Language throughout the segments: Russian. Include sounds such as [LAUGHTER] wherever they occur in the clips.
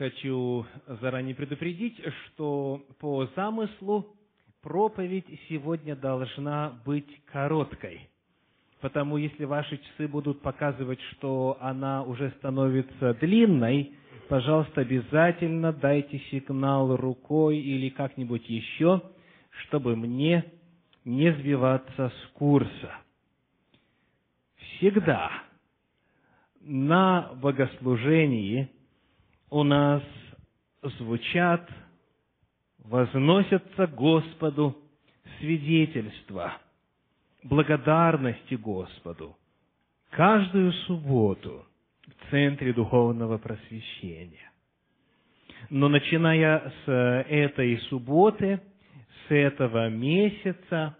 хочу заранее предупредить, что по замыслу проповедь сегодня должна быть короткой. Потому если ваши часы будут показывать, что она уже становится длинной, пожалуйста, обязательно дайте сигнал рукой или как-нибудь еще, чтобы мне не сбиваться с курса. Всегда на богослужении у нас звучат, возносятся Господу свидетельства благодарности Господу каждую субботу в Центре Духовного Просвещения. Но начиная с этой субботы, с этого месяца,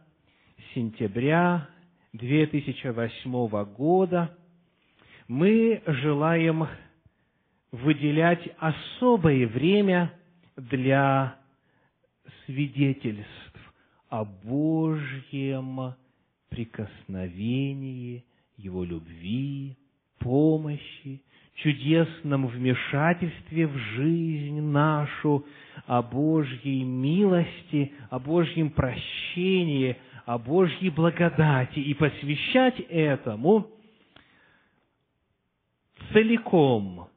сентября 2008 года, мы желаем выделять особое время для свидетельств о Божьем прикосновении, Его любви, помощи, чудесном вмешательстве в жизнь нашу, о Божьей милости, о Божьем прощении, о Божьей благодати. И посвящать этому целиком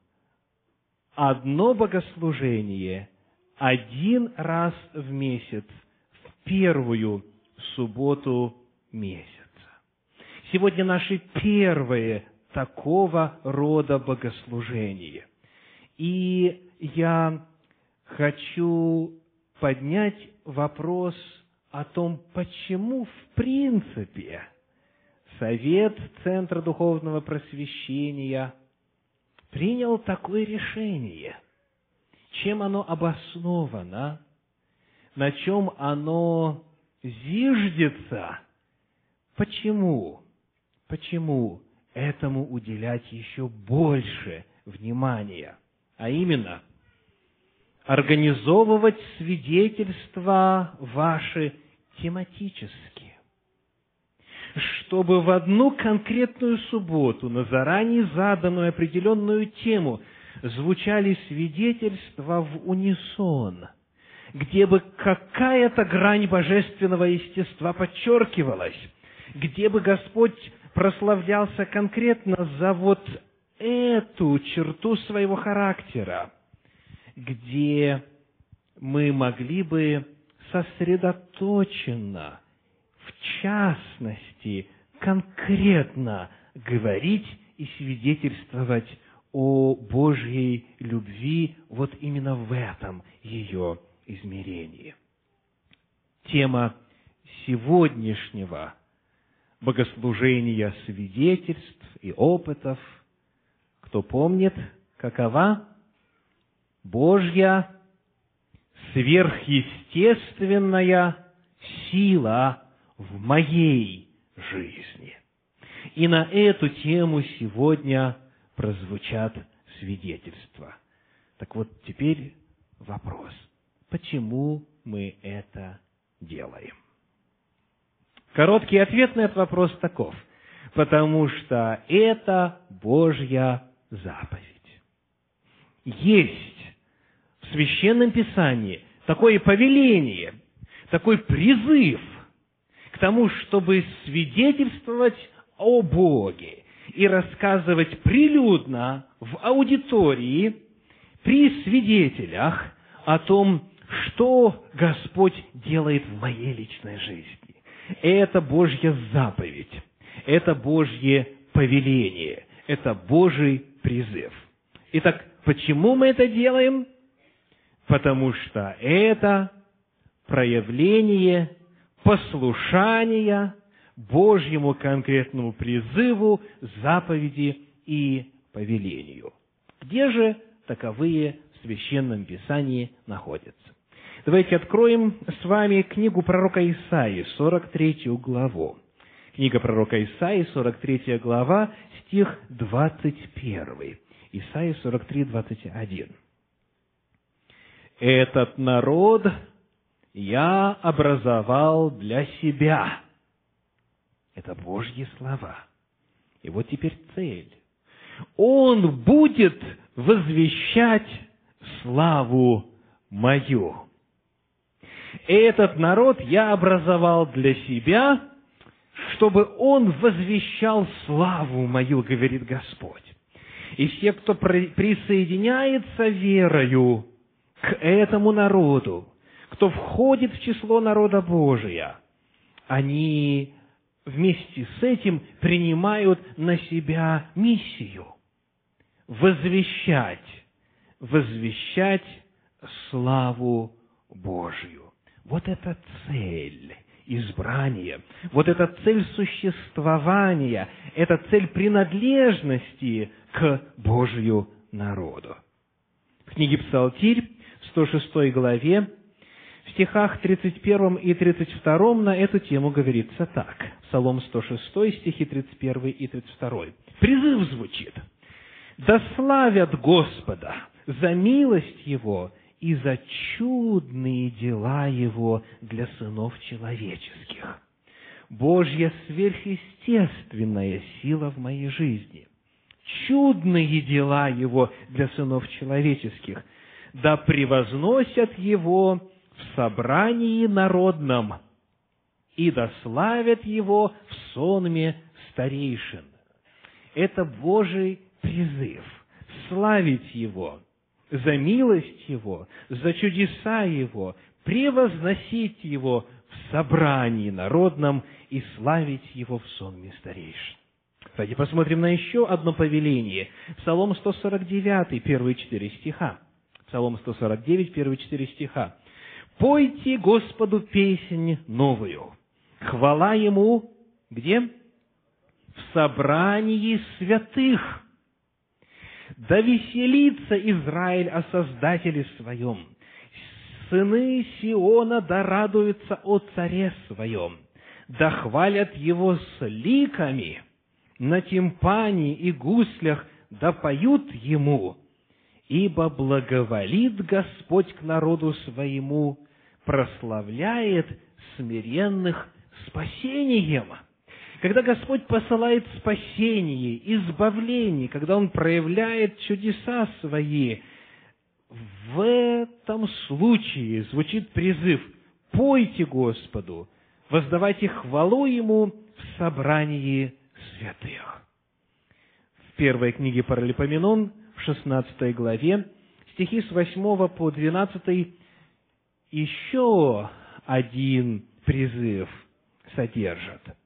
одно богослужение один раз в месяц, в первую субботу месяца. Сегодня наше первое такого рода богослужение. И я хочу поднять вопрос о том, почему в принципе Совет Центра Духовного Просвещения – принял такое решение. Чем оно обосновано? На чем оно зиждется? Почему? Почему этому уделять еще больше внимания? А именно, организовывать свидетельства ваши тематически чтобы в одну конкретную субботу на заранее заданную определенную тему звучали свидетельства в унисон, где бы какая-то грань божественного естества подчеркивалась, где бы Господь прославлялся конкретно за вот эту черту своего характера, где мы могли бы сосредоточенно в частности, конкретно говорить и свидетельствовать о Божьей любви вот именно в этом ее измерении. Тема сегодняшнего богослужения свидетельств и опытов, кто помнит, какова? Божья сверхъестественная сила в моей жизни. И на эту тему сегодня прозвучат свидетельства. Так вот, теперь вопрос. Почему мы это делаем? Короткий ответ на этот вопрос таков. Потому что это Божья заповедь. Есть в Священном Писании такое повеление, такой призыв тому, чтобы свидетельствовать о Боге и рассказывать прилюдно в аудитории при свидетелях о том, что Господь делает в моей личной жизни. Это Божья заповедь, это Божье повеление, это Божий призыв. Итак, почему мы это делаем? Потому что это проявление послушания Божьему конкретному призыву, заповеди и повелению. Где же таковые в Священном Писании находятся? Давайте откроем с вами книгу пророка Исаии, 43 главу. Книга пророка Исаии, 43 глава, стих 21. Исаия 43, 21. «Этот народ я образовал для себя. Это Божьи слова. И вот теперь цель. Он будет возвещать славу мою. Этот народ я образовал для себя, чтобы он возвещал славу мою, говорит Господь. И все, кто присоединяется верою к этому народу, кто входит в число народа Божия, они вместе с этим принимают на себя миссию – возвещать, возвещать славу Божью. Вот это цель избрания, вот эта цель существования, это цель принадлежности к Божью народу. В книге Псалтирь, 106 главе, стихах 31 и 32 на эту тему говорится так. Псалом 106, стихи 31 и 32. Призыв звучит. «Да славят Господа за милость Его и за чудные дела Его для сынов человеческих. Божья сверхъестественная сила в моей жизни. Чудные дела Его для сынов человеческих. Да превозносят Его в собрании народном и да славят Его в сонме старейшин. Это Божий призыв – славить Его – за милость Его, за чудеса Его, превозносить Его в собрании народном и славить Его в сонме старейшин. Давайте посмотрим на еще одно повеление. Псалом 149, первые четыре стиха. Псалом 149, первые четыре стиха. «Пойте Господу песнь новую, хвала Ему, где? В собрании святых, да веселится Израиль о Создателе своем. Сыны Сиона да радуются о Царе своем. Да хвалят Его с ликами. На тимпане и гуслях да поют Ему. Ибо благоволит Господь к народу своему, прославляет смиренных спасением. Когда Господь посылает спасение, избавление, когда Он проявляет чудеса свои, в этом случае звучит призыв «Пойте Господу, воздавайте хвалу Ему в собрании святых». В первой книге Паралипоменон, в 16 главе, стихи с 8 по 12 еще один призыв содержат –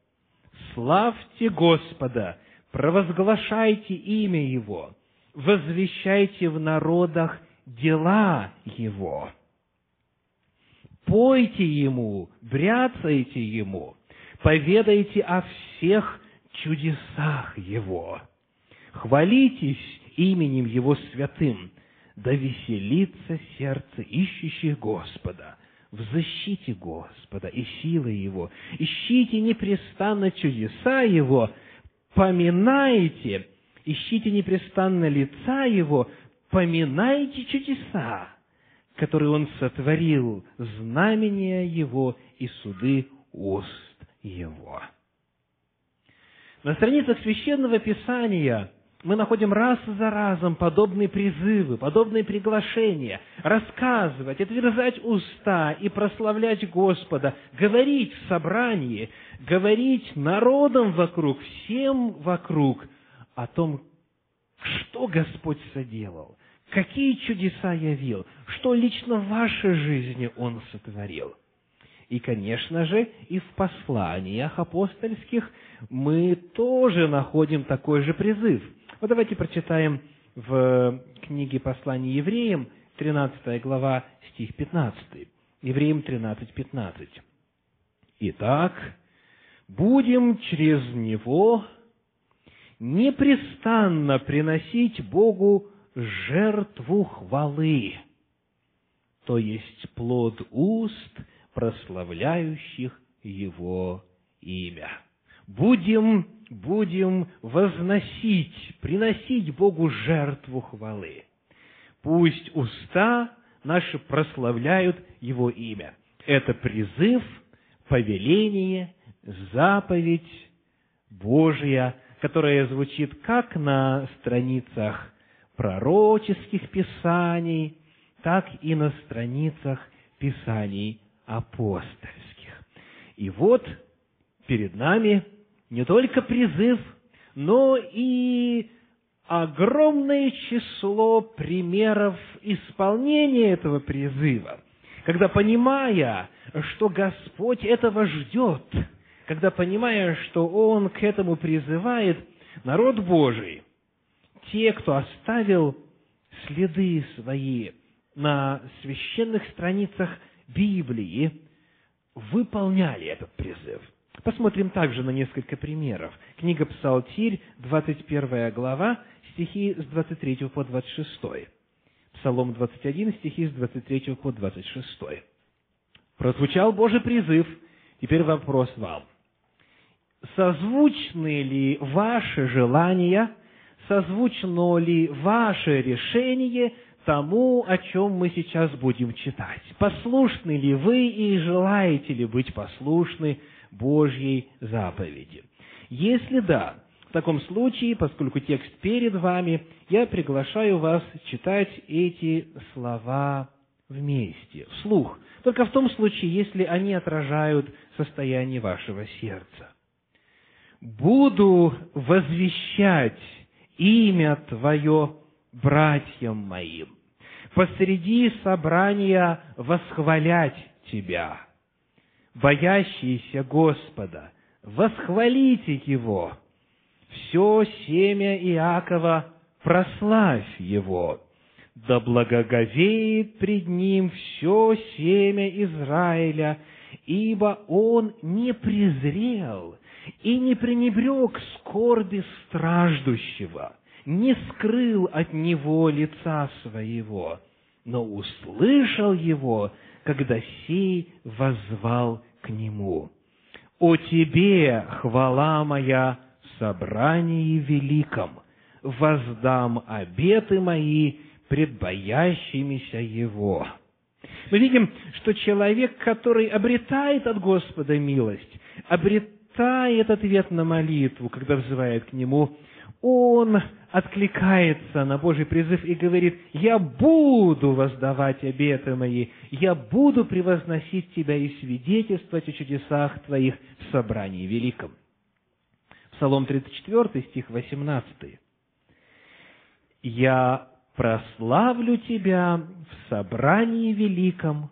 славьте Господа, провозглашайте имя Его, возвещайте в народах дела Его. Пойте Ему, бряцайте Ему, поведайте о всех чудесах Его. Хвалитесь именем Его святым, да веселится сердце ищущих Господа – в защите Господа и силы Его. Ищите непрестанно чудеса Его, поминайте, ищите непрестанно лица Его, поминайте чудеса, которые Он сотворил, знамения Его и суды уст Его. На страницах Священного Писания – мы находим раз за разом подобные призывы, подобные приглашения, рассказывать, отверзать уста и прославлять Господа, говорить в собрании, говорить народам вокруг, всем вокруг о том, что Господь соделал, какие чудеса явил, что лично в вашей жизни Он сотворил. И, конечно же, и в посланиях апостольских мы тоже находим такой же призыв – вот давайте прочитаем в книге послания евреям, 13 глава, стих 15. Евреям 13, 15. Итак, будем через Него непрестанно приносить Богу жертву хвалы, то есть плод уст, прославляющих Его имя. Будем будем возносить, приносить Богу жертву хвалы. Пусть уста наши прославляют Его имя. Это призыв, повеление, заповедь Божья, которая звучит как на страницах пророческих писаний, так и на страницах Писаний апостольских. И вот перед нами не только призыв, но и огромное число примеров исполнения этого призыва. Когда, понимая, что Господь этого ждет, когда, понимая, что Он к этому призывает, народ Божий, те, кто оставил следы свои на священных страницах Библии, выполняли этот призыв – Посмотрим также на несколько примеров. Книга Псалтирь, 21 глава, стихи с 23 по 26. Псалом 21, стихи с 23 по 26. Прозвучал Божий призыв. Теперь вопрос вам. Созвучны ли ваши желания, созвучно ли ваше решение тому, о чем мы сейчас будем читать? Послушны ли вы и желаете ли быть послушны Божьей заповеди? Если да, в таком случае, поскольку текст перед вами, я приглашаю вас читать эти слова вместе, вслух, только в том случае, если они отражают состояние вашего сердца. «Буду возвещать имя Твое братьям моим, посреди собрания восхвалять Тебя» боящиеся Господа, восхвалите Его. Все семя Иакова прославь Его. Да благоговеет пред Ним все семя Израиля, ибо Он не презрел и не пренебрег скорби страждущего, не скрыл от него лица своего, но услышал его, когда сей возвал к Нему. «О Тебе, хвала моя, собрании великом, воздам обеты мои пред боящимися Его». Мы видим, что человек, который обретает от Господа милость, обретает ответ на молитву, когда взывает к Нему, он откликается на Божий призыв и говорит, «Я буду воздавать обеты мои, я буду превозносить Тебя и свидетельствовать о чудесах Твоих в собрании великом». Псалом 34, стих 18. «Я прославлю Тебя в собрании великом,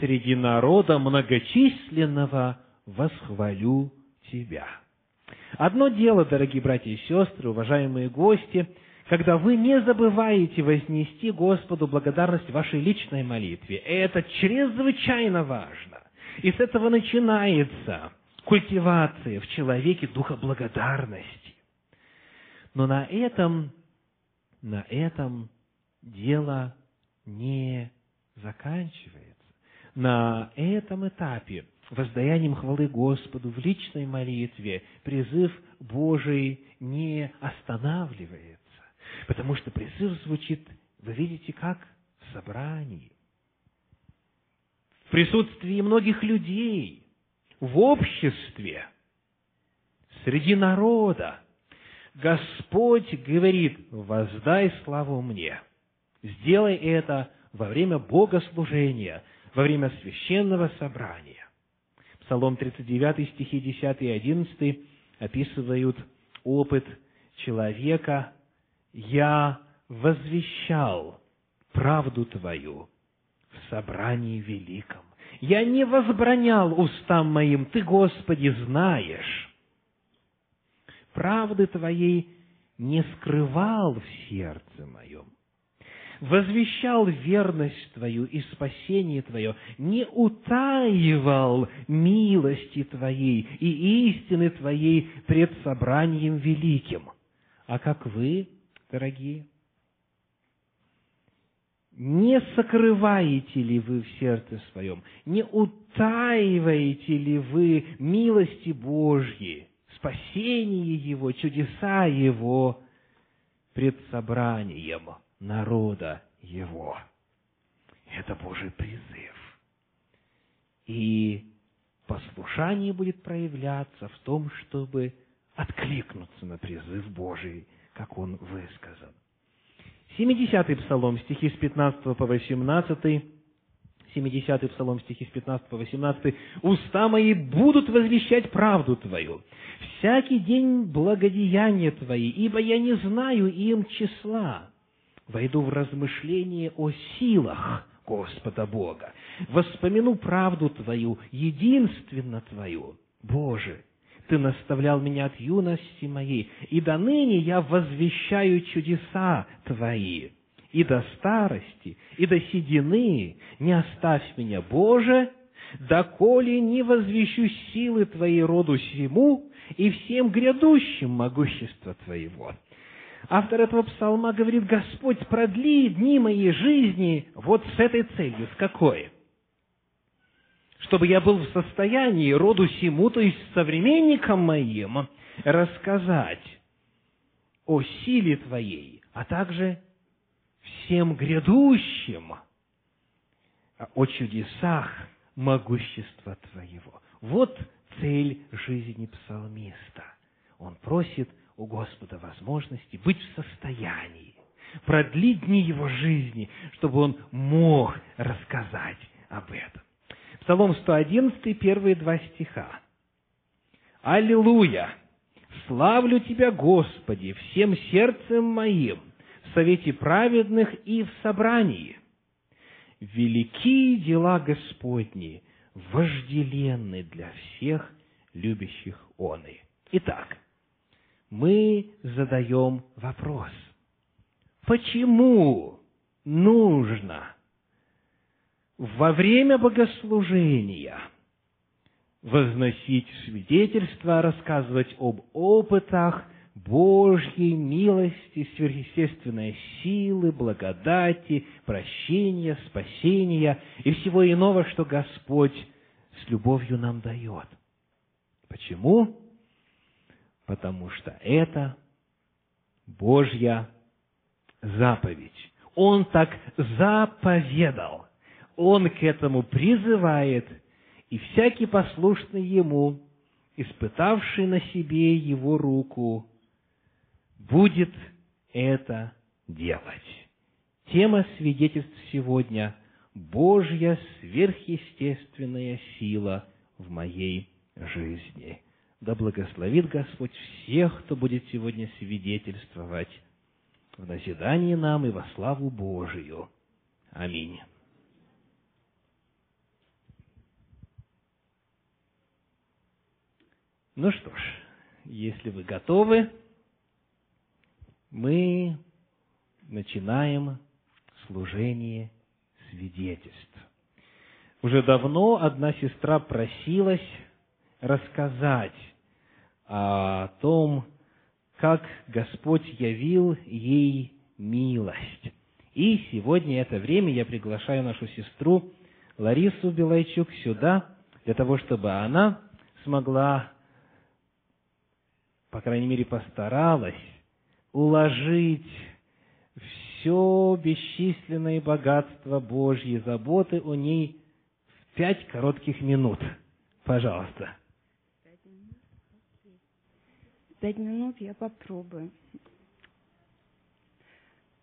среди народа многочисленного восхвалю Тебя». Одно дело, дорогие братья и сестры, уважаемые гости, когда вы не забываете вознести Господу благодарность в вашей личной молитве. Это чрезвычайно важно. И с этого начинается культивация в человеке духа благодарности. Но на этом, на этом дело не заканчивается. На этом этапе воздаянием хвалы Господу в личной молитве призыв Божий не останавливается, потому что призыв звучит, вы видите, как в собрании, в присутствии многих людей, в обществе, среди народа. Господь говорит, воздай славу мне. Сделай это во время богослужения, во время священного собрания. Псалом 39, стихи 10 и 11 описывают опыт человека. «Я возвещал правду Твою в собрании великом. Я не возбранял устам моим, Ты, Господи, знаешь. Правды Твоей не скрывал в сердце моем возвещал верность Твою и спасение Твое, не утаивал милости Твоей и истины Твоей пред собранием великим. А как вы, дорогие, не сокрываете ли вы в сердце своем, не утаиваете ли вы милости Божьи, спасение Его, чудеса Его пред собранием – народа его. Это Божий призыв. И послушание будет проявляться в том, чтобы откликнуться на призыв Божий, как он высказан. 70-й псалом, стихи с 15 по 18, 70-й псалом, стихи с 15 по 18. «Уста мои будут возвещать правду Твою, всякий день благодеяния Твои, ибо я не знаю им числа. Войду в размышление о силах Господа Бога, воспомяну правду Твою, единственно Твою. Боже, Ты наставлял меня от юности моей, и до ныне я возвещаю чудеса Твои» и до старости, и до седины не оставь меня, Боже, доколе не возвещу силы Твоей роду сему и всем грядущим могущества Твоего». Автор этого псалма говорит, Господь, продли дни моей жизни вот с этой целью. С какой? Чтобы я был в состоянии роду сему, то есть современникам моим, рассказать о силе Твоей, а также всем грядущим о чудесах могущества Твоего. Вот цель жизни псалмиста. Он просит у Господа возможности быть в состоянии продлить дни его жизни, чтобы он мог рассказать об этом. Псалом 111, первые два стиха. «Аллилуйя! Славлю Тебя, Господи, всем сердцем моим, совете праведных и в собрании. Великие дела Господни, вожделенны для всех любящих оны. Итак, мы задаем вопрос. Почему нужно во время богослужения возносить свидетельства, рассказывать об опытах, Божьей милости, сверхъестественной силы, благодати, прощения, спасения и всего иного, что Господь с любовью нам дает. Почему? Потому что это Божья заповедь. Он так заповедал. Он к этому призывает, и всякий послушный Ему, испытавший на себе Его руку, будет это делать. Тема свидетельств сегодня – Божья сверхъестественная сила в моей жизни. Да благословит Господь всех, кто будет сегодня свидетельствовать в назидании нам и во славу Божию. Аминь. Ну что ж, если вы готовы, мы начинаем служение свидетельств. Уже давно одна сестра просилась рассказать о том, как Господь явил ей милость. И сегодня это время я приглашаю нашу сестру Ларису Белайчук сюда, для того, чтобы она смогла, по крайней мере, постаралась уложить все бесчисленное богатство Божьи, заботы о ней в пять коротких минут. Пожалуйста. Пять минут я попробую.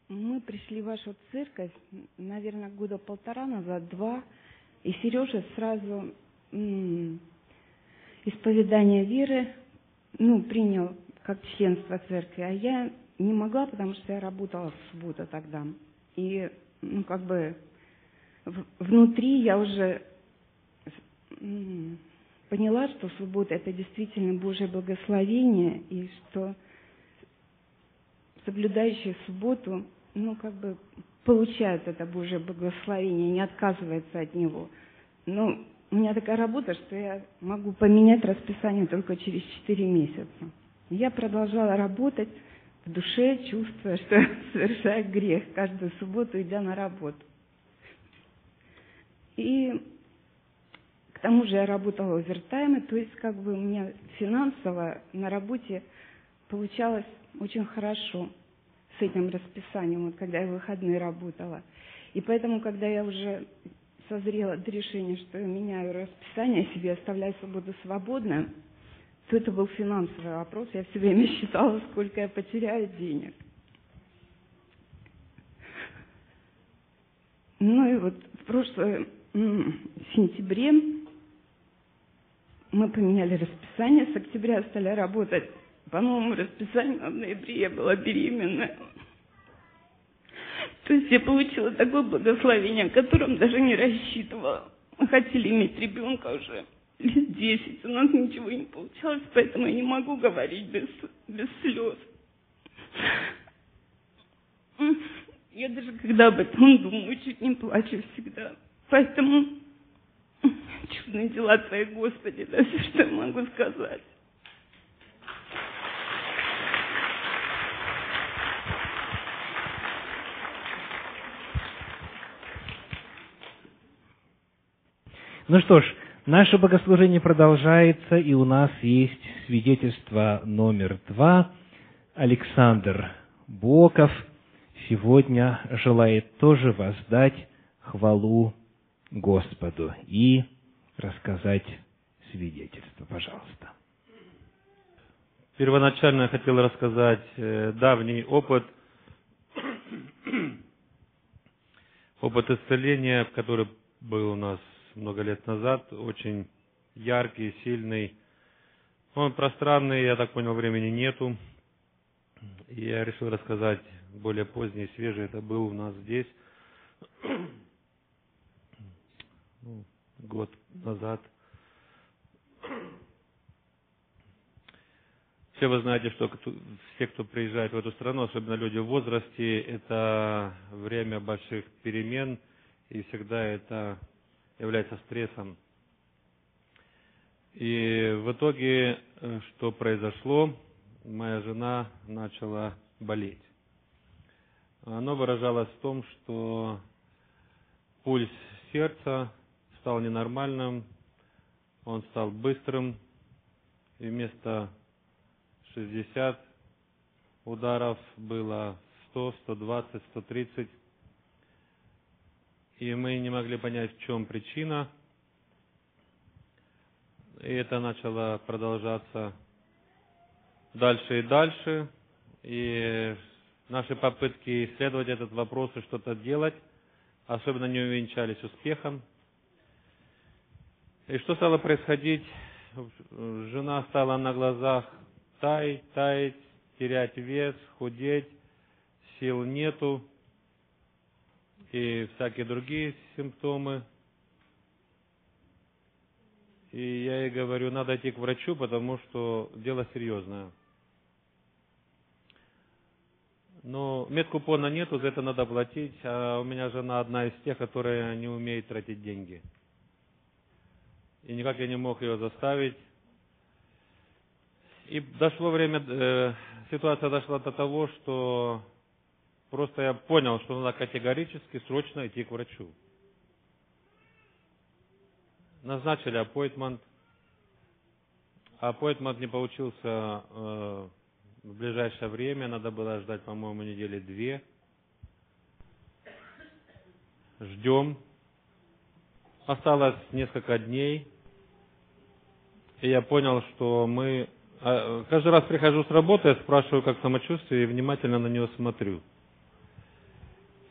Мы пришли в вашу церковь, наверное, года полтора назад, два, и Сережа сразу м- исповедание веры, ну, принял как членство церкви, а я не могла, потому что я работала в субботу тогда. И, ну, как бы, в, внутри я уже поняла, что суббота – это действительно Божье благословение, и что соблюдающие субботу, ну, как бы, получают это Божье благословение, не отказывается от него. Но у меня такая работа, что я могу поменять расписание только через четыре месяца. Я продолжала работать в душе, чувствуя, что [LAUGHS] совершаю грех каждую субботу, идя на работу. И к тому же я работала овертаймы, то есть как бы у меня финансово на работе получалось очень хорошо с этим расписанием, вот когда я в выходные работала. И поэтому, когда я уже созрела до решения, что я меняю расписание себе, оставляю свободу свободно, то это был финансовый вопрос. Я все время [LAUGHS] считала, сколько я потеряю денег. вот в прошлом сентябре мы поменяли расписание, с октября стали работать по новому расписанию, а в ноябре я была беременная. То есть я получила такое благословение, о котором даже не рассчитывала. Мы хотели иметь ребенка уже лет десять, у нас ничего не получалось, поэтому я не могу говорить без, без слез. Я даже когда об этом думаю, чуть не плачу всегда. Поэтому [LAUGHS] чудные дела Твои, Господи, да, все, что я могу сказать. Ну что ж, наше богослужение продолжается, и у нас есть свидетельство номер два. Александр Боков сегодня желает тоже воздать хвалу Господу и рассказать свидетельство. Пожалуйста. Первоначально я хотел рассказать э, давний опыт, [CLEARS THROAT] опыт исцеления, который был у нас много лет назад, очень яркий, сильный. Он пространный, я так понял, времени нету. И я решил рассказать более поздний, свежий. Это был у нас здесь [CLEARS THROAT] ну, год назад. Все вы знаете, что все, кто приезжает в эту страну, особенно люди в возрасте, это время больших перемен, и всегда это является стрессом. И в итоге, э, что произошло, моя жена начала болеть. Оно выражалось в том, что пульс сердца стал ненормальным, он стал быстрым, и вместо 60 ударов было 100, 120, 130 и мы не могли понять, в чем причина. И это начало продолжаться дальше и дальше. И наши попытки исследовать этот вопрос и что-то делать особенно не увенчались успехом. И что стало происходить? Жена стала на глазах таять, таять, терять вес, худеть, сил нету и всякие другие симптомы. И я ей говорю, надо идти к врачу, потому что дело серьезное. Но медкупона нету, за это надо платить, а у меня жена одна из тех, которая не умеет тратить деньги. И никак я не мог ее заставить. И дошло время, э, ситуация дошла до того, что Просто я понял, что надо категорически срочно идти к врачу. Назначили аппойтмент. Аппойтмент не получился э, в ближайшее время. Надо было ждать, по-моему, недели две. Ждем. Осталось несколько дней. И я понял, что мы... Э, каждый раз прихожу с работы, я спрашиваю, как самочувствие, и внимательно на него смотрю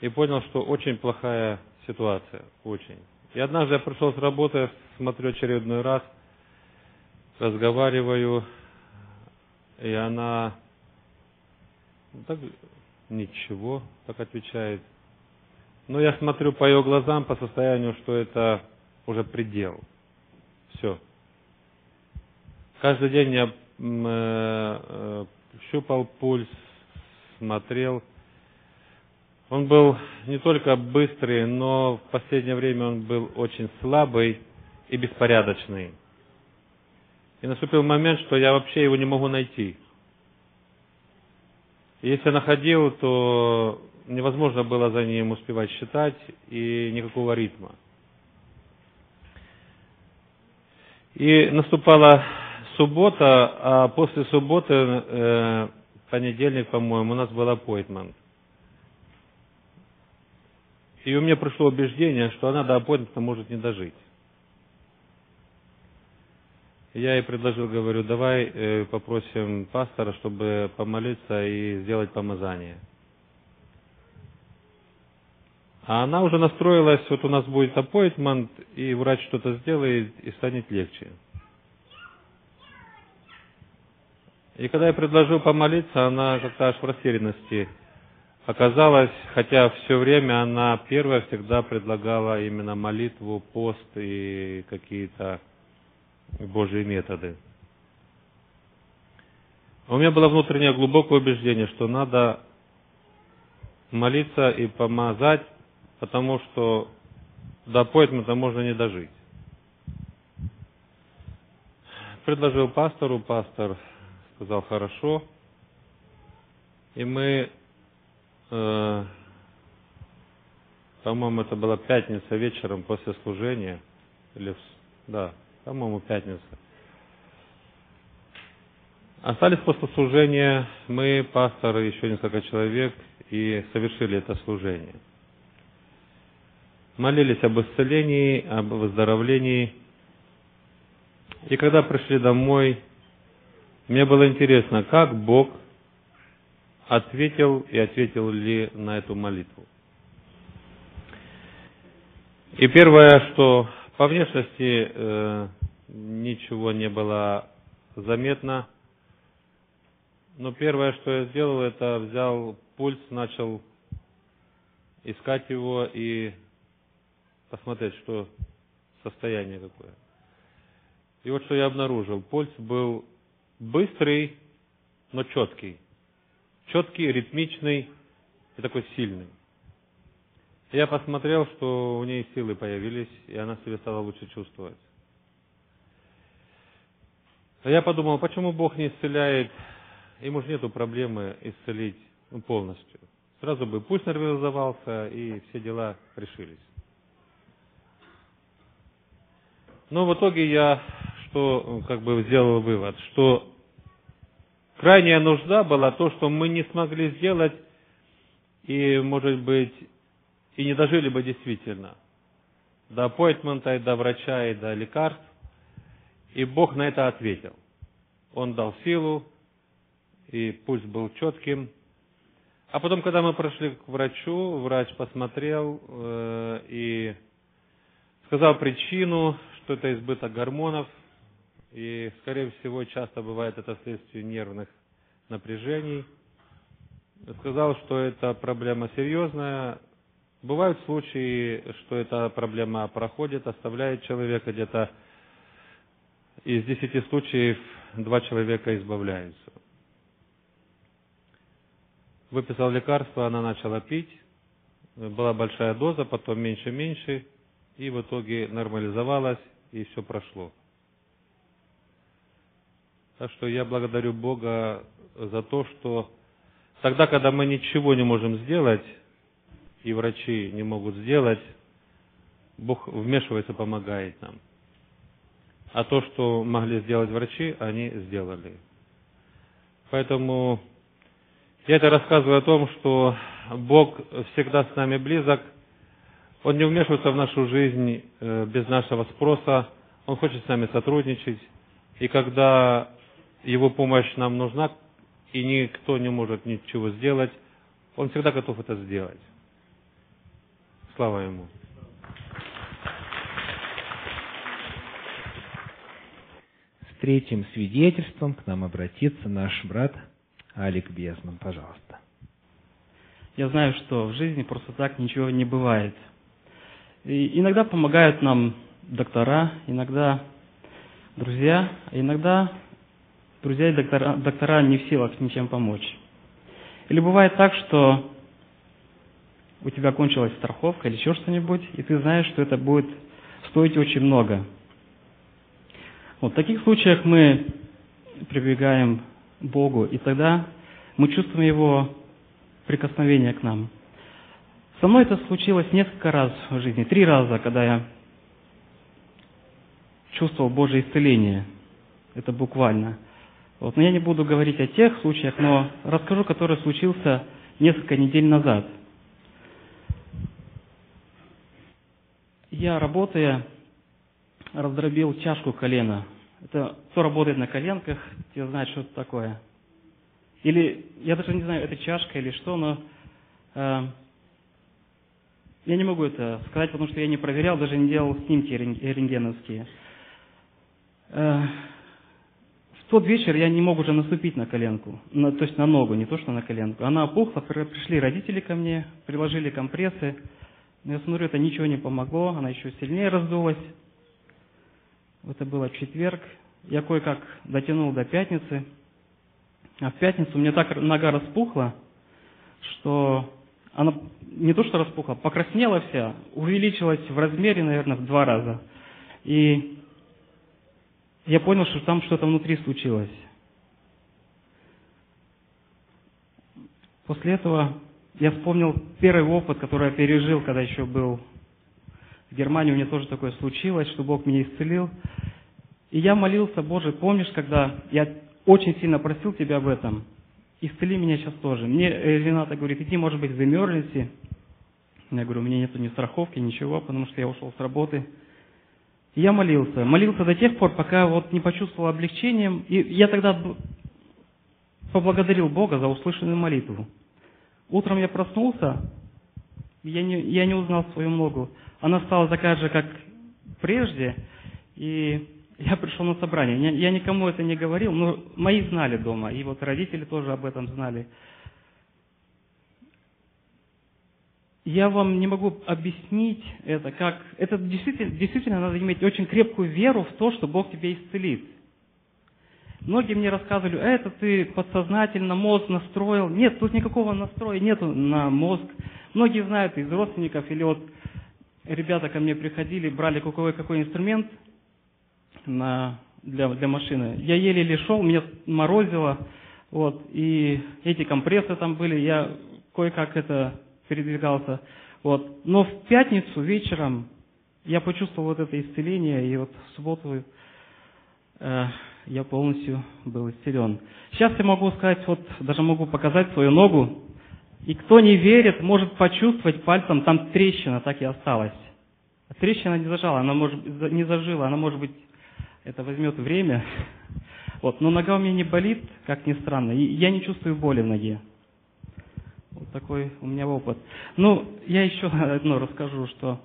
и понял, что очень плохая ситуация, очень. И однажды я пришел с работы, смотрю очередной раз, разговариваю, и она так ничего, так отвечает. Но я смотрю по ее глазам, по состоянию, что это уже предел. Все. Каждый день я э, э, щупал пульс, смотрел, он был не только быстрый, но в последнее время он был очень слабый и беспорядочный. И наступил момент, что я вообще его не могу найти. И если находил, то невозможно было за ним успевать считать и никакого ритма. И наступала суббота, а после субботы, э, понедельник, по-моему, у нас был аппойтмент. И у меня пришло убеждение, что она до аппоинтмента может не дожить. Я ей предложил, говорю, давай э, попросим пастора, чтобы помолиться и сделать помазание. А она уже настроилась, вот у нас будет appointment, и врач что-то сделает, и станет легче. И когда я предложил помолиться, она как-то аж в растерянности оказалась, хотя все время она первая всегда предлагала именно молитву, пост и какие-то Божьи методы. У меня было внутреннее глубокое убеждение, что надо молиться и помазать, потому что до аппоинтмента можно не дожить. Предложил пастору, пастор сказал хорошо, и мы, э, по-моему, это была пятница вечером после служения, или, да, по-моему, пятница. Остались после служения мы, пастор и еще несколько человек, и совершили это служение. Молились об исцелении, об выздоровлении. И когда пришли домой, мне было интересно, как Бог ответил и ответил ли на эту молитву. И первое, что по внешности э, ничего не было заметно, но первое, что я сделал, это взял пульс, начал искать его и посмотреть, что состояние какое. И вот что я обнаружил. Пульс был быстрый, но четкий. Четкий, ритмичный и такой сильный. Я посмотрел, что у нее силы появились, и она себя стала лучше чувствовать. Я подумал, почему Бог не исцеляет, ему же нету проблемы исцелить ну, полностью. Сразу бы пульс нормализовался, и все дела решились. Но в итоге я что как бы сделал вывод, что крайняя нужда была то, что мы не смогли сделать, и, может быть, и не дожили бы действительно до аппойтмента, и до врача, и до лекарств. И Бог на это ответил. Он дал силу, и пульс был четким. А потом, когда мы прошли к врачу, врач посмотрел э, и сказал причину, что это избыток гормонов, и, скорее всего, часто бывает это вследствие нервных напряжений. Сказал, что это проблема серьезная. Бывают случаи, что эта проблема проходит, оставляет человека где-то из десяти случаев два человека избавляются. Выписал лекарство, она начала пить. Была большая доза, потом меньше-меньше, и в итоге нормализовалась, и все прошло. Так что я благодарю Бога за то, что тогда, когда мы ничего не можем сделать, и врачи не могут сделать, Бог вмешивается, помогает нам. А то, что могли сделать врачи, они сделали. Поэтому я это рассказываю о том, что Бог всегда с нами близок. Он не вмешивается в нашу жизнь э, без нашего спроса. Он хочет с нами сотрудничать. И когда Его помощь нам нужна, и никто не может ничего сделать, Он всегда готов это сделать. Слава Ему. третьим свидетельством к нам обратится наш брат Алик Безман. Пожалуйста. Я знаю, что в жизни просто так ничего не бывает. И иногда помогают нам доктора, иногда друзья, иногда друзья и доктора, доктора не в силах ничем помочь. Или бывает так, что у тебя кончилась страховка или еще что-нибудь, и ты знаешь, что это будет стоить очень много – вот в таких случаях мы прибегаем к Богу, и тогда мы чувствуем Его прикосновение к нам. Со мной это случилось несколько раз в жизни, три раза, когда я чувствовал Божье исцеление. Это буквально. Вот. Но я не буду говорить о тех случаях, но расскажу, который случился несколько недель назад. Я, работая раздробил чашку колена. Это кто работает на коленках, те знают, что это такое. Или, я даже не знаю, это чашка или что, но э, Я не могу это сказать, потому что я не проверял, даже не делал снимки рентгеновские. Э, в тот вечер я не мог уже наступить на коленку, то есть на ногу, не то что на коленку. Она опухла, пришли родители ко мне, приложили компрессы. Но я смотрю, это ничего не помогло, она еще сильнее раздулась. Это было четверг. Я кое-как дотянул до пятницы. А в пятницу у меня так нога распухла, что она не то что распухла, покраснела вся, увеличилась в размере, наверное, в два раза. И я понял, что там что-то внутри случилось. После этого я вспомнил первый опыт, который я пережил, когда еще был в Германии. У меня тоже такое случилось, что Бог меня исцелил. И я молился, Боже, помнишь, когда я очень сильно просил Тебя об этом? Исцели меня сейчас тоже. Мне э, Рената говорит, иди, может быть, emergency. Я говорю, у меня нету ни страховки, ничего, потому что я ушел с работы. Я молился. Молился до тех пор, пока вот не почувствовал облегчением. И я тогда поблагодарил Бога за услышанную молитву. Утром я проснулся, я не, я не узнал свою ногу. Она стала такая же, как прежде, и я пришел на собрание. Я, никому это не говорил, но мои знали дома, и вот родители тоже об этом знали. Я вам не могу объяснить это, как... Это действительно, действительно надо иметь очень крепкую веру в то, что Бог тебя исцелит. Многие мне рассказывали, «А это ты подсознательно мозг настроил. Нет, тут никакого настроя нету на мозг. Многие знают из родственников, или вот ребята ко мне приходили, брали какой, какой инструмент на, для, для машины. Я еле-еле шел, меня морозило, вот, и эти компрессы там были, я кое-как это передвигался. Вот. Но в пятницу вечером я почувствовал вот это исцеление, и вот в субботу э, я полностью был исцелен. Сейчас я могу сказать, вот даже могу показать свою ногу, и кто не верит, может почувствовать пальцем, там трещина так и осталась. Трещина не зажала, она может, не зажила, она может быть, это возьмет время. [LAUGHS] Вот, но нога у меня не болит, как ни странно, и я не чувствую боли в ноге. Вот такой у меня опыт. Ну, я еще [LAUGHS] одно расскажу, что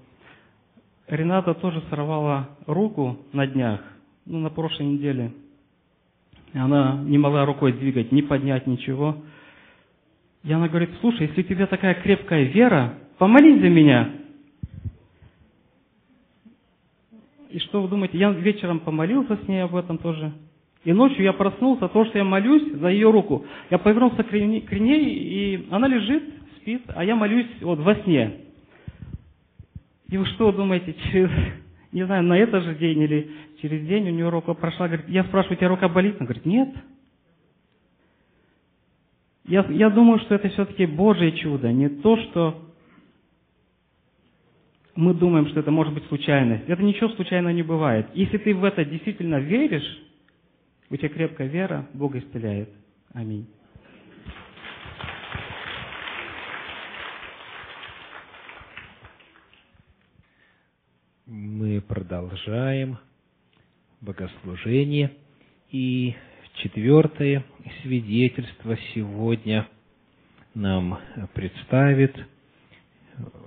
Рената тоже сорвала руку на днях, ну, на прошлой неделе. Она не могла рукой двигать, не поднять ничего. И она говорит, слушай, если у тебя такая крепкая вера, помолись за меня. И что вы думаете, я вечером помолился с ней об этом тоже. И ночью я проснулся, то, что я молюсь за ее руку. Я повернулся к ней, и она лежит, спит, а я молюсь вот во сне. И вы что думаете, через, не знаю, на этот же день или через день у нее рука прошла, говорит, я спрашиваю, у тебя рука болит? Она говорит, нет. Я, я думаю, что это все-таки Божье чудо, не то, что мы думаем, что это может быть случайность. Это ничего случайно не бывает. Если ты в это действительно веришь, у тебя крепкая вера, Бог исцеляет. Аминь. Мы продолжаем богослужение. И четвертое свидетельство сегодня нам представит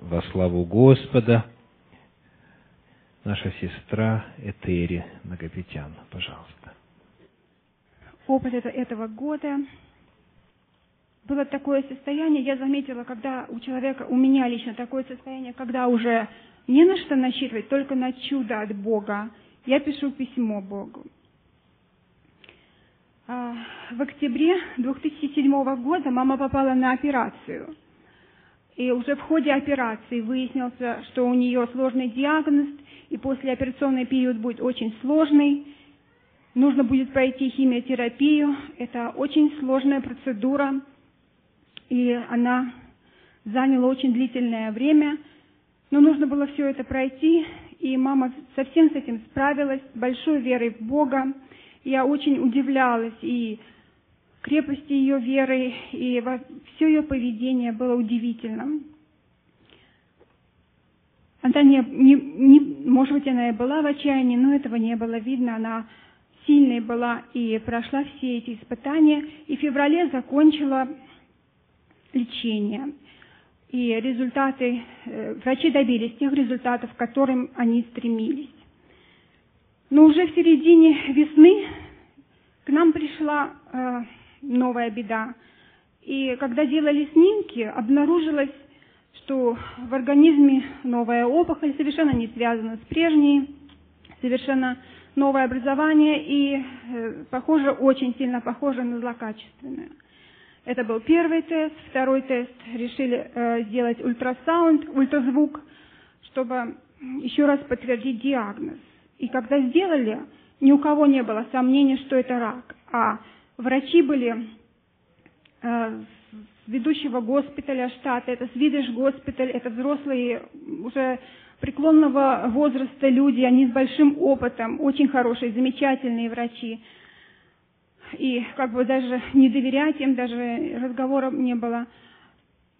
во славу Господа наша сестра Этери Нагопетян. Пожалуйста опыт этого года. Было такое состояние, я заметила, когда у человека, у меня лично такое состояние, когда уже не на что насчитывать, только на чудо от Бога. Я пишу письмо Богу. А, в октябре 2007 года мама попала на операцию. И уже в ходе операции выяснилось, что у нее сложный диагноз, и послеоперационный период будет очень сложный нужно будет пройти химиотерапию. Это очень сложная процедура, и она заняла очень длительное время. Но нужно было все это пройти, и мама совсем с этим справилась, большой верой в Бога. Я очень удивлялась и крепости ее веры, и все ее поведение было удивительным. Она не, не, не, может быть, она и была в отчаянии, но этого не было видно. Она сильной была и прошла все эти испытания, и в феврале закончила лечение. и результаты, э, врачи добились тех результатов, к которым они стремились. Но уже в середине весны к нам пришла э, новая беда. И когда делали снимки, обнаружилось, что в организме новая опухоль, совершенно не связана с прежней, совершенно новое образование и, э, похоже, очень сильно похоже на злокачественное. Это был первый тест. Второй тест решили э, сделать ультрасаунд, ультразвук, чтобы еще раз подтвердить диагноз. И когда сделали, ни у кого не было сомнений, что это рак. А врачи были э, с ведущего госпиталя штата, это Свидиш госпиталь, это взрослые уже преклонного возраста люди, они с большим опытом, очень хорошие, замечательные врачи. И как бы даже не доверять им, даже разговоров не было.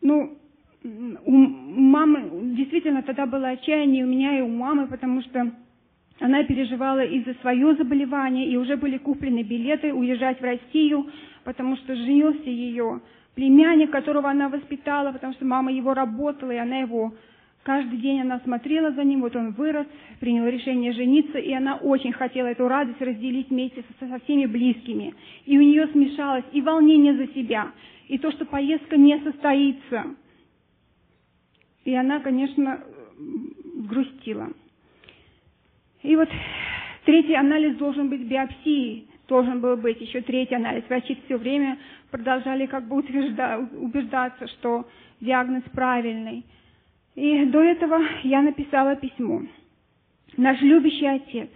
Ну, у мамы действительно тогда было отчаяние у меня и у мамы, потому что она переживала и за свое заболевание, и уже были куплены билеты уезжать в Россию, потому что женился ее племянник, которого она воспитала, потому что мама его работала, и она его Каждый день она смотрела за ним, вот он вырос, принял решение жениться, и она очень хотела эту радость разделить вместе со, со всеми близкими. И у нее смешалось и волнение за себя, и то, что поездка не состоится. И она, конечно, грустила. И вот третий анализ должен быть биопсией, должен был быть еще третий анализ. Врачи все время продолжали как бы убеждаться, что диагноз правильный – и до этого я написала письмо. Наш любящий Отец,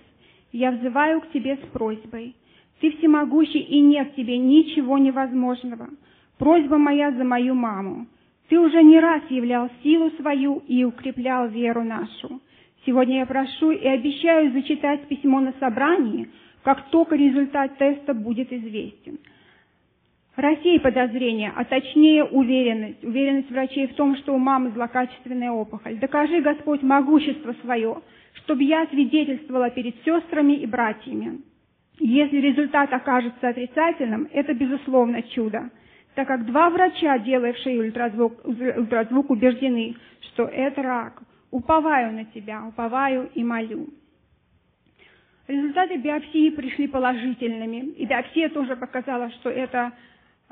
я взываю к Тебе с просьбой. Ты всемогущий, и нет Тебе ничего невозможного. Просьба моя за мою маму. Ты уже не раз являл силу свою и укреплял веру нашу. Сегодня я прошу и обещаю зачитать письмо на собрании, как только результат теста будет известен. Рассей подозрения, а точнее уверенность, уверенность врачей в том, что у мамы злокачественная опухоль. Докажи, Господь, могущество свое, чтобы я свидетельствовала перед сестрами и братьями. Если результат окажется отрицательным, это безусловно чудо, так как два врача, делавшие ультразвук, ультразвук убеждены, что это рак. Уповаю на тебя, уповаю и молю. Результаты биопсии пришли положительными, и биопсия тоже показала, что это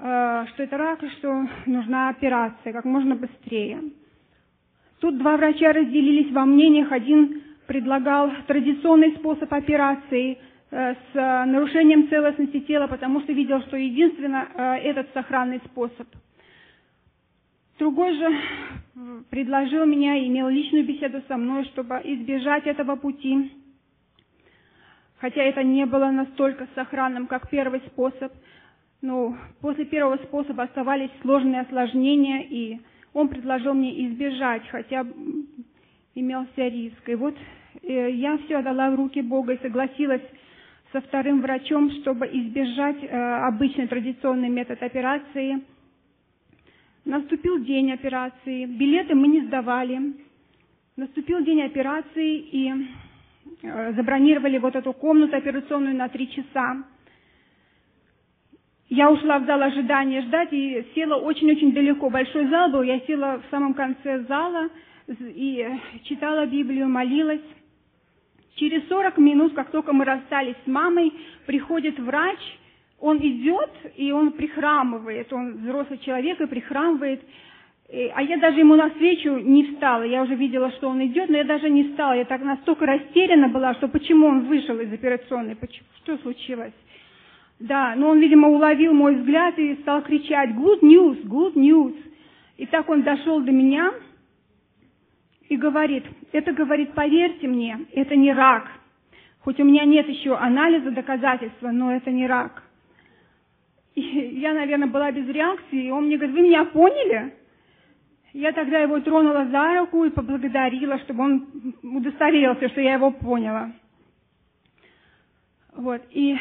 Э, что это рак, и что нужна операция как можно быстрее. Тут два врача разделились во мнениях. Один предлагал традиционный способ операции э, с нарушением целостности тела, потому что видел, что единственно э, этот сохранный способ. Другой же предложил меня и имел личную беседу со мной, чтобы избежать этого пути. Хотя это не было настолько сохранным, как первый способ – но после первого способа оставались сложные осложнения, и он предложил мне избежать, хотя имелся риск. И вот э, я все отдала в руки Бога и согласилась со вторым врачом, чтобы избежать э, обычный традиционный метод операции. Наступил день операции, билеты мы не сдавали. Наступил день операции, и э, забронировали вот эту комнату операционную на три часа. Я ушла в зал ожидания ждать и села очень-очень далеко. Большой зал был, я села в самом конце зала и читала Библию, молилась. Через 40 минут, как только мы расстались с мамой, приходит врач, он идет, и он прихрамывает, он взрослый человек и прихрамывает. А я даже ему навстречу не встала, я уже видела, что он идет, но я даже не встала. Я так настолько растеряна была, что почему он вышел из операционной, что случилось. Да, но он, видимо, уловил мой взгляд и стал кричать «Good news! Good news!» И так он дошел до меня и говорит, это, говорит, поверьте мне, это не рак. Хоть у меня нет еще анализа, доказательства, но это не рак. И я, наверное, была без реакции, и он мне говорит, вы меня поняли? Я тогда его тронула за руку и поблагодарила, чтобы он удостоверился, что я его поняла. Вот, и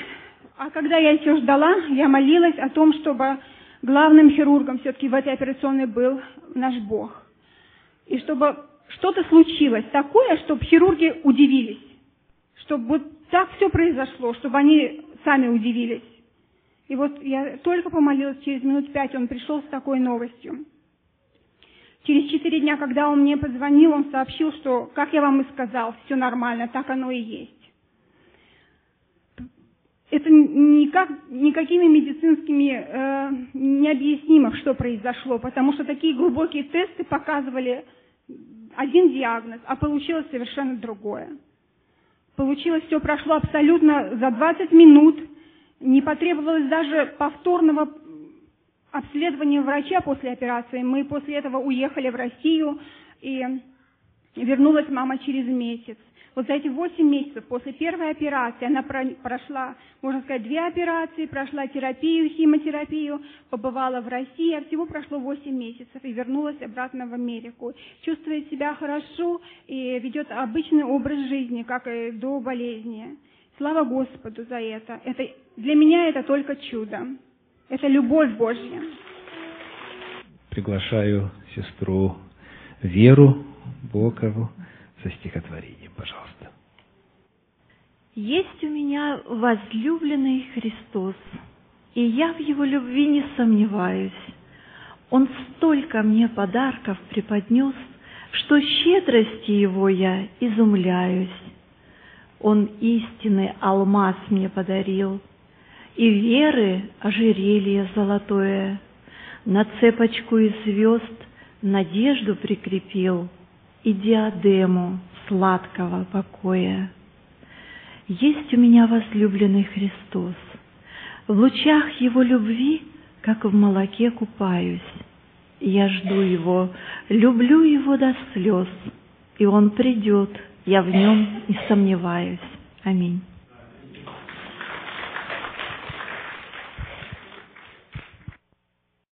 а когда я еще ждала, я молилась о том, чтобы главным хирургом все-таки в этой операционной был наш Бог. И чтобы что-то случилось такое, чтобы хирурги удивились. Чтобы вот так все произошло, чтобы они сами удивились. И вот я только помолилась, через минут пять он пришел с такой новостью. Через четыре дня, когда он мне позвонил, он сообщил, что, как я вам и сказал, все нормально, так оно и есть. Это никак, никакими медицинскими э, не объяснимо, что произошло, потому что такие глубокие тесты показывали один диагноз, а получилось совершенно другое. Получилось, все прошло абсолютно за 20 минут, не потребовалось даже повторного обследования врача после операции. Мы после этого уехали в Россию, и вернулась мама через месяц. Вот за эти 8 месяцев после первой операции она прошла, можно сказать, две операции, прошла терапию, химиотерапию, побывала в России, а всего прошло 8 месяцев и вернулась обратно в Америку. Чувствует себя хорошо и ведет обычный образ жизни, как и до болезни. Слава Господу за это. это для меня это только чудо. Это любовь Божья. Приглашаю сестру Веру Бокову со стихотворением, пожалуйста. Есть у меня возлюбленный Христос, и я в Его любви не сомневаюсь. Он столько мне подарков преподнес, что щедрости Его я изумляюсь. Он истинный алмаз мне подарил, и веры ожерелье золотое, на цепочку из звезд надежду прикрепил и диадему сладкого покоя. Есть у меня возлюбленный Христос, в лучах Его любви, как в молоке купаюсь. Я жду Его, люблю Его до слез, и Он придет, я в Нем не сомневаюсь. Аминь.